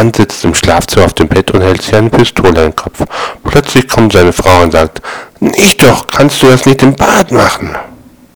Mann sitzt im Schlafzimmer auf dem Bett und hält sich eine Pistole in den Kopf. Plötzlich kommt seine Frau und sagt, ich doch, kannst du das nicht im Bad machen?